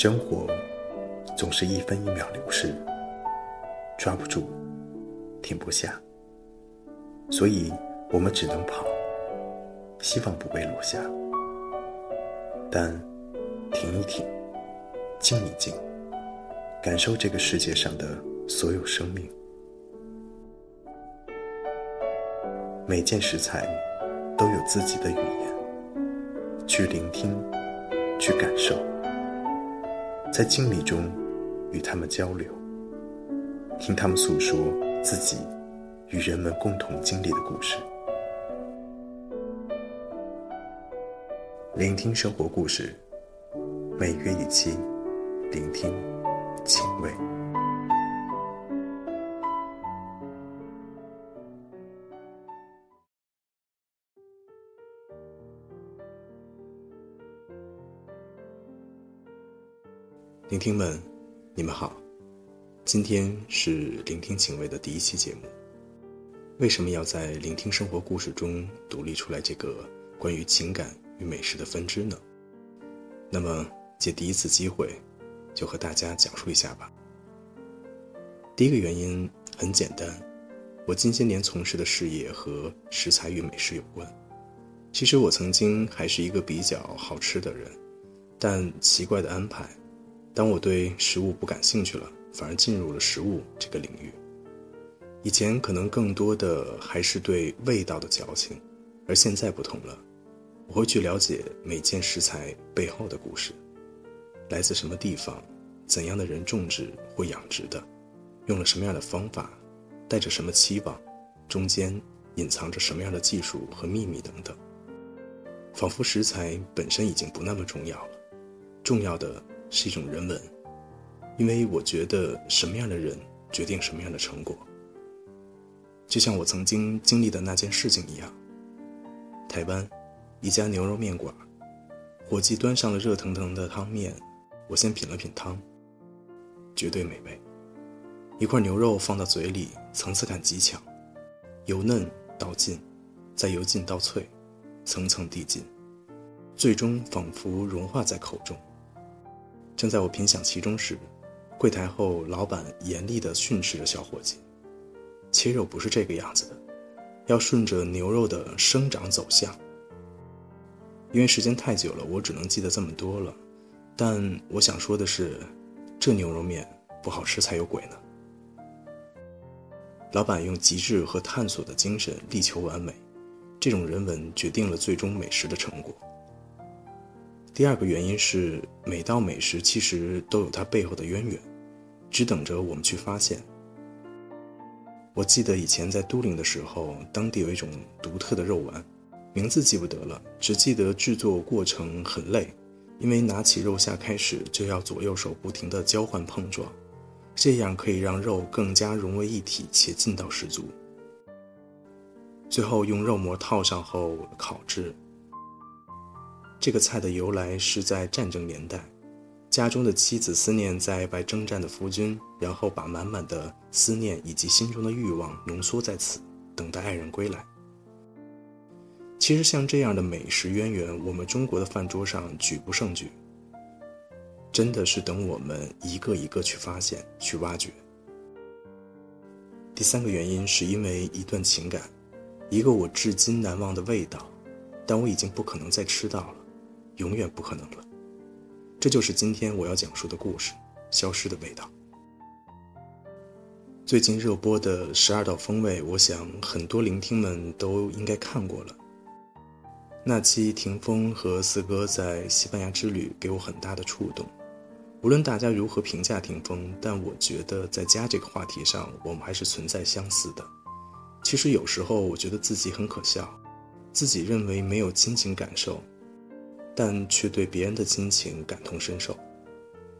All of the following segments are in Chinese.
生活总是一分一秒流逝，抓不住，停不下，所以我们只能跑，希望不被落下。但停一停，静一静，感受这个世界上的所有生命。每件食材都有自己的语言，去聆听，去感受。在经历中与他们交流，听他们诉说自己与人们共同经历的故事，聆听生活故事，每月一期，聆听，情味。聆听们，你们好，今天是聆听情味的第一期节目。为什么要在聆听生活故事中独立出来这个关于情感与美食的分支呢？那么借第一次机会，就和大家讲述一下吧。第一个原因很简单，我近些年从事的事业和食材与美食有关。其实我曾经还是一个比较好吃的人，但奇怪的安排。当我对食物不感兴趣了，反而进入了食物这个领域。以前可能更多的还是对味道的矫情，而现在不同了，我会去了解每件食材背后的故事，来自什么地方，怎样的人种植或养殖的，用了什么样的方法，带着什么期望，中间隐藏着什么样的技术和秘密等等。仿佛食材本身已经不那么重要了，重要的。是一种人文，因为我觉得什么样的人决定什么样的成果。就像我曾经经历的那件事情一样，台湾一家牛肉面馆，伙计端上了热腾腾的汤面，我先品了品汤，绝对美味。一块牛肉放到嘴里，层次感极强，由嫩到劲，再由劲到脆，层层递进，最终仿佛融化在口中。正在我品享其中时，柜台后老板严厉地训斥着小伙计：“切肉不是这个样子的，要顺着牛肉的生长走向。”因为时间太久了，我只能记得这么多了。但我想说的是，这牛肉面不好吃才有鬼呢。老板用极致和探索的精神力求完美，这种人文决定了最终美食的成果。第二个原因是，每道美食其实都有它背后的渊源，只等着我们去发现。我记得以前在都灵的时候，当地有一种独特的肉丸，名字记不得了，只记得制作过程很累，因为拿起肉下开始就要左右手不停地交换碰撞，这样可以让肉更加融为一体且劲道十足。最后用肉膜套上后烤制。这个菜的由来是在战争年代，家中的妻子思念在外征战的夫君，然后把满满的思念以及心中的欲望浓缩在此，等待爱人归来。其实像这样的美食渊源，我们中国的饭桌上举不胜举，真的是等我们一个一个去发现、去挖掘。第三个原因是因为一段情感，一个我至今难忘的味道，但我已经不可能再吃到了。永远不可能了，这就是今天我要讲述的故事《消失的味道》。最近热播的《十二道风味》，我想很多聆听们都应该看过了。那期霆锋和四哥在西班牙之旅给我很大的触动。无论大家如何评价霆锋，但我觉得在家这个话题上，我们还是存在相似的。其实有时候我觉得自己很可笑，自己认为没有亲情感受。但却对别人的亲情感同身受，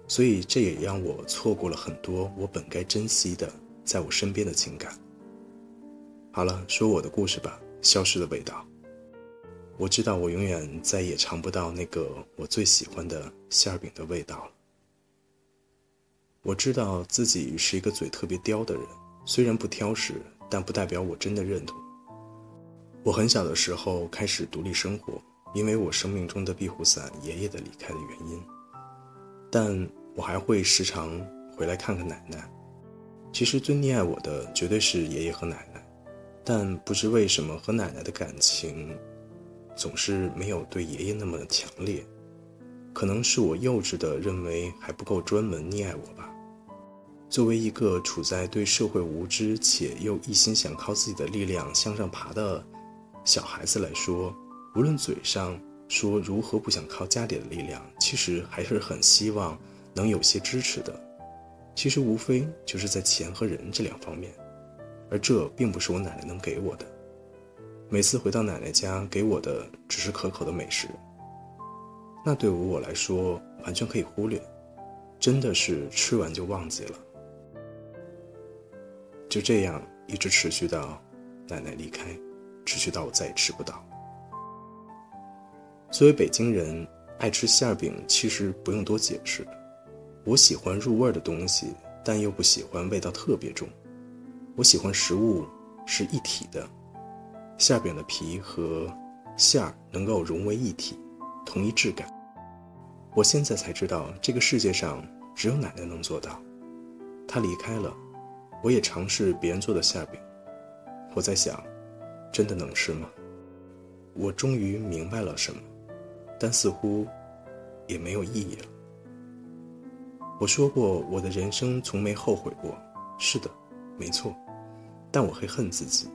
所以这也让我错过了很多我本该珍惜的在我身边的情感。好了，说我的故事吧。消失的味道。我知道我永远再也尝不到那个我最喜欢的馅饼的味道了。我知道自己是一个嘴特别刁的人，虽然不挑食，但不代表我真的认同。我很小的时候开始独立生活。因为我生命中的庇护伞，爷爷的离开的原因，但我还会时常回来看看奶奶。其实最溺爱我的绝对是爷爷和奶奶，但不知为什么和奶奶的感情总是没有对爷爷那么强烈。可能是我幼稚的认为还不够专门溺爱我吧。作为一个处在对社会无知且又一心想靠自己的力量向上爬的小孩子来说，无论嘴上说如何不想靠家里的力量，其实还是很希望能有些支持的。其实无非就是在钱和人这两方面，而这并不是我奶奶能给我的。每次回到奶奶家，给我的只是可口的美食。那对于我来说，完全可以忽略，真的是吃完就忘记了。就这样一直持续到奶奶离开，持续到我再也吃不到。作为北京人，爱吃馅饼其实不用多解释。我喜欢入味的东西，但又不喜欢味道特别重。我喜欢食物是一体的，馅饼的皮和馅儿能够融为一体，同一质感。我现在才知道，这个世界上只有奶奶能做到。她离开了，我也尝试别人做的馅饼。我在想，真的能吃吗？我终于明白了什么，但似乎也没有意义了。我说过，我的人生从没后悔过。是的，没错。但我会恨自己。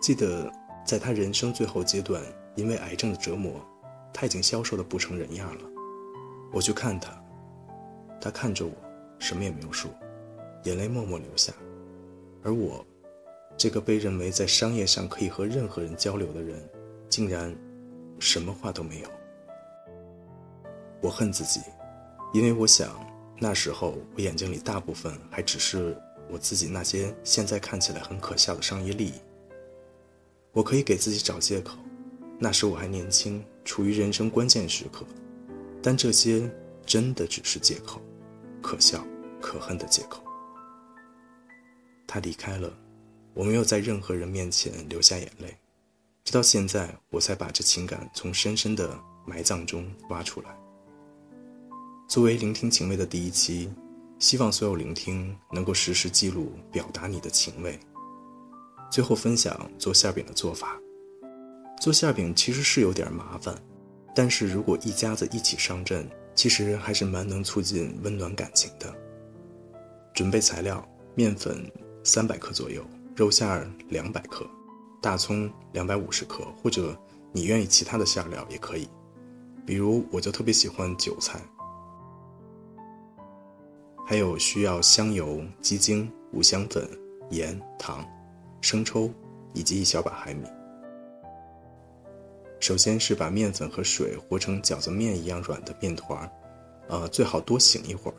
记得在他人生最后阶段，因为癌症的折磨，他已经消瘦的不成人样了。我去看他，他看着我，什么也没有说，眼泪默默流下。而我，这个被认为在商业上可以和任何人交流的人，竟然什么话都没有。我恨自己，因为我想。那时候，我眼睛里大部分还只是我自己那些现在看起来很可笑的商业利益。我可以给自己找借口，那时我还年轻，处于人生关键时刻。但这些真的只是借口，可笑、可恨的借口。他离开了，我没有在任何人面前流下眼泪，直到现在，我才把这情感从深深的埋葬中挖出来。作为聆听情味的第一期，希望所有聆听能够实时记录、表达你的情味。最后分享做馅饼的做法。做馅饼其实是有点麻烦，但是如果一家子一起上阵，其实还是蛮能促进温暖感情的。准备材料：面粉三百克左右，肉馅儿两百克，大葱两百五十克，或者你愿意其他的馅料也可以。比如我就特别喜欢韭菜。还有需要香油、鸡精、五香粉、盐、糖、生抽以及一小把海米。首先是把面粉和水和成饺子面一样软的面团儿，呃，最好多醒一会儿。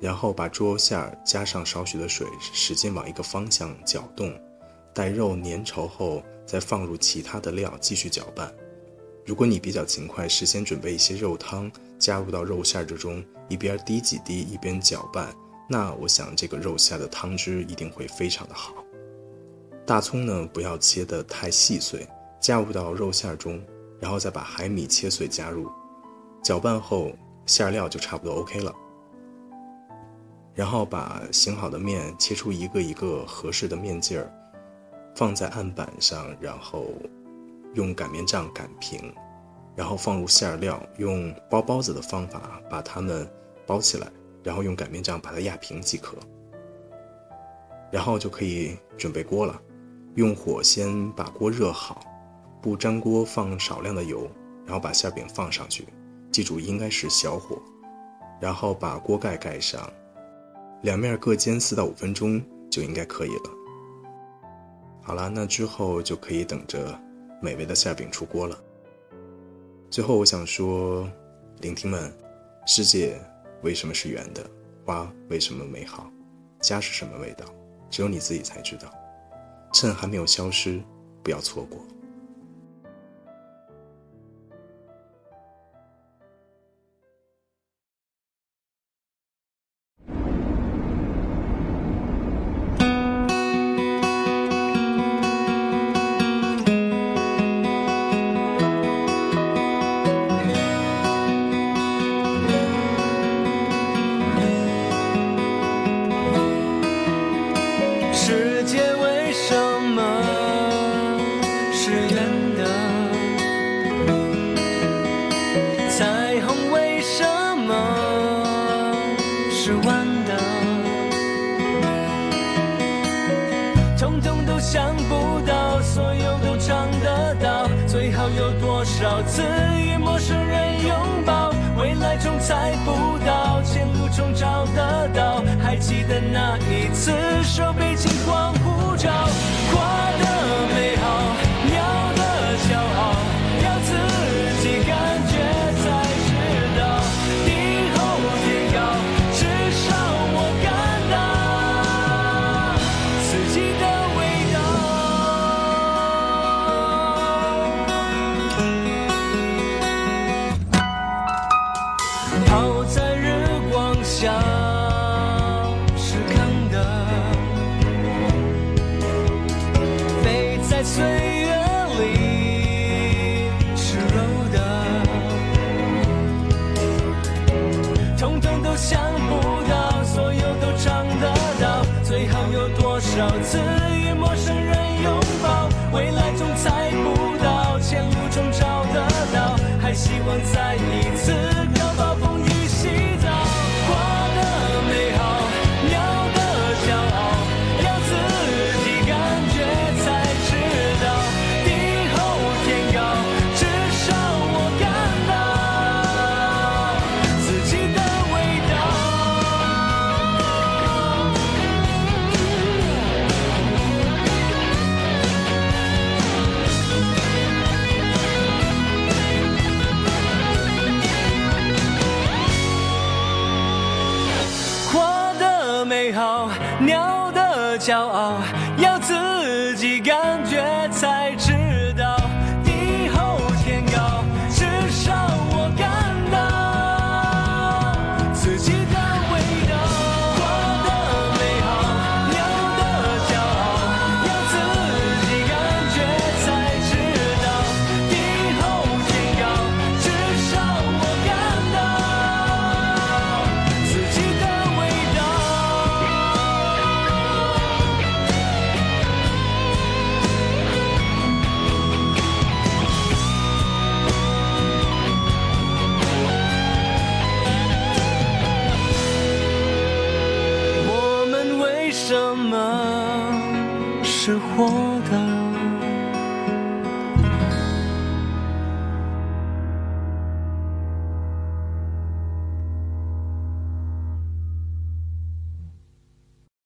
然后把猪肉馅儿加上少许的水，使劲往一个方向搅动，待肉粘稠后，再放入其他的料继续搅拌。如果你比较勤快，事先准备一些肉汤，加入到肉馅之中，一边滴几滴，一边搅拌，那我想这个肉馅的汤汁一定会非常的好。大葱呢，不要切得太细碎，加入到肉馅中，然后再把海米切碎加入，搅拌后馅料就差不多 OK 了。然后把醒好的面切出一个一个合适的面劲儿，放在案板上，然后。用擀面杖擀平，然后放入馅料，用包包子的方法把它们包起来，然后用擀面杖把它压平即可。然后就可以准备锅了，用火先把锅热好，不粘锅放少量的油，然后把馅饼放上去，记住应该是小火，然后把锅盖盖上，两面各煎四到五分钟就应该可以了。好了，那之后就可以等着。美味的馅饼出锅了。最后，我想说，聆听们，世界为什么是圆的？花为什么美好？家是什么味道？只有你自己才知道。趁还没有消失，不要错过。多少次与陌生人拥抱，未来总猜不到，前路总找得到，还记得那一次手背金光护照。脚是看的，飞在岁月里，是柔的，通通都想不到，所有都尝得到，最后有多少次？自己。com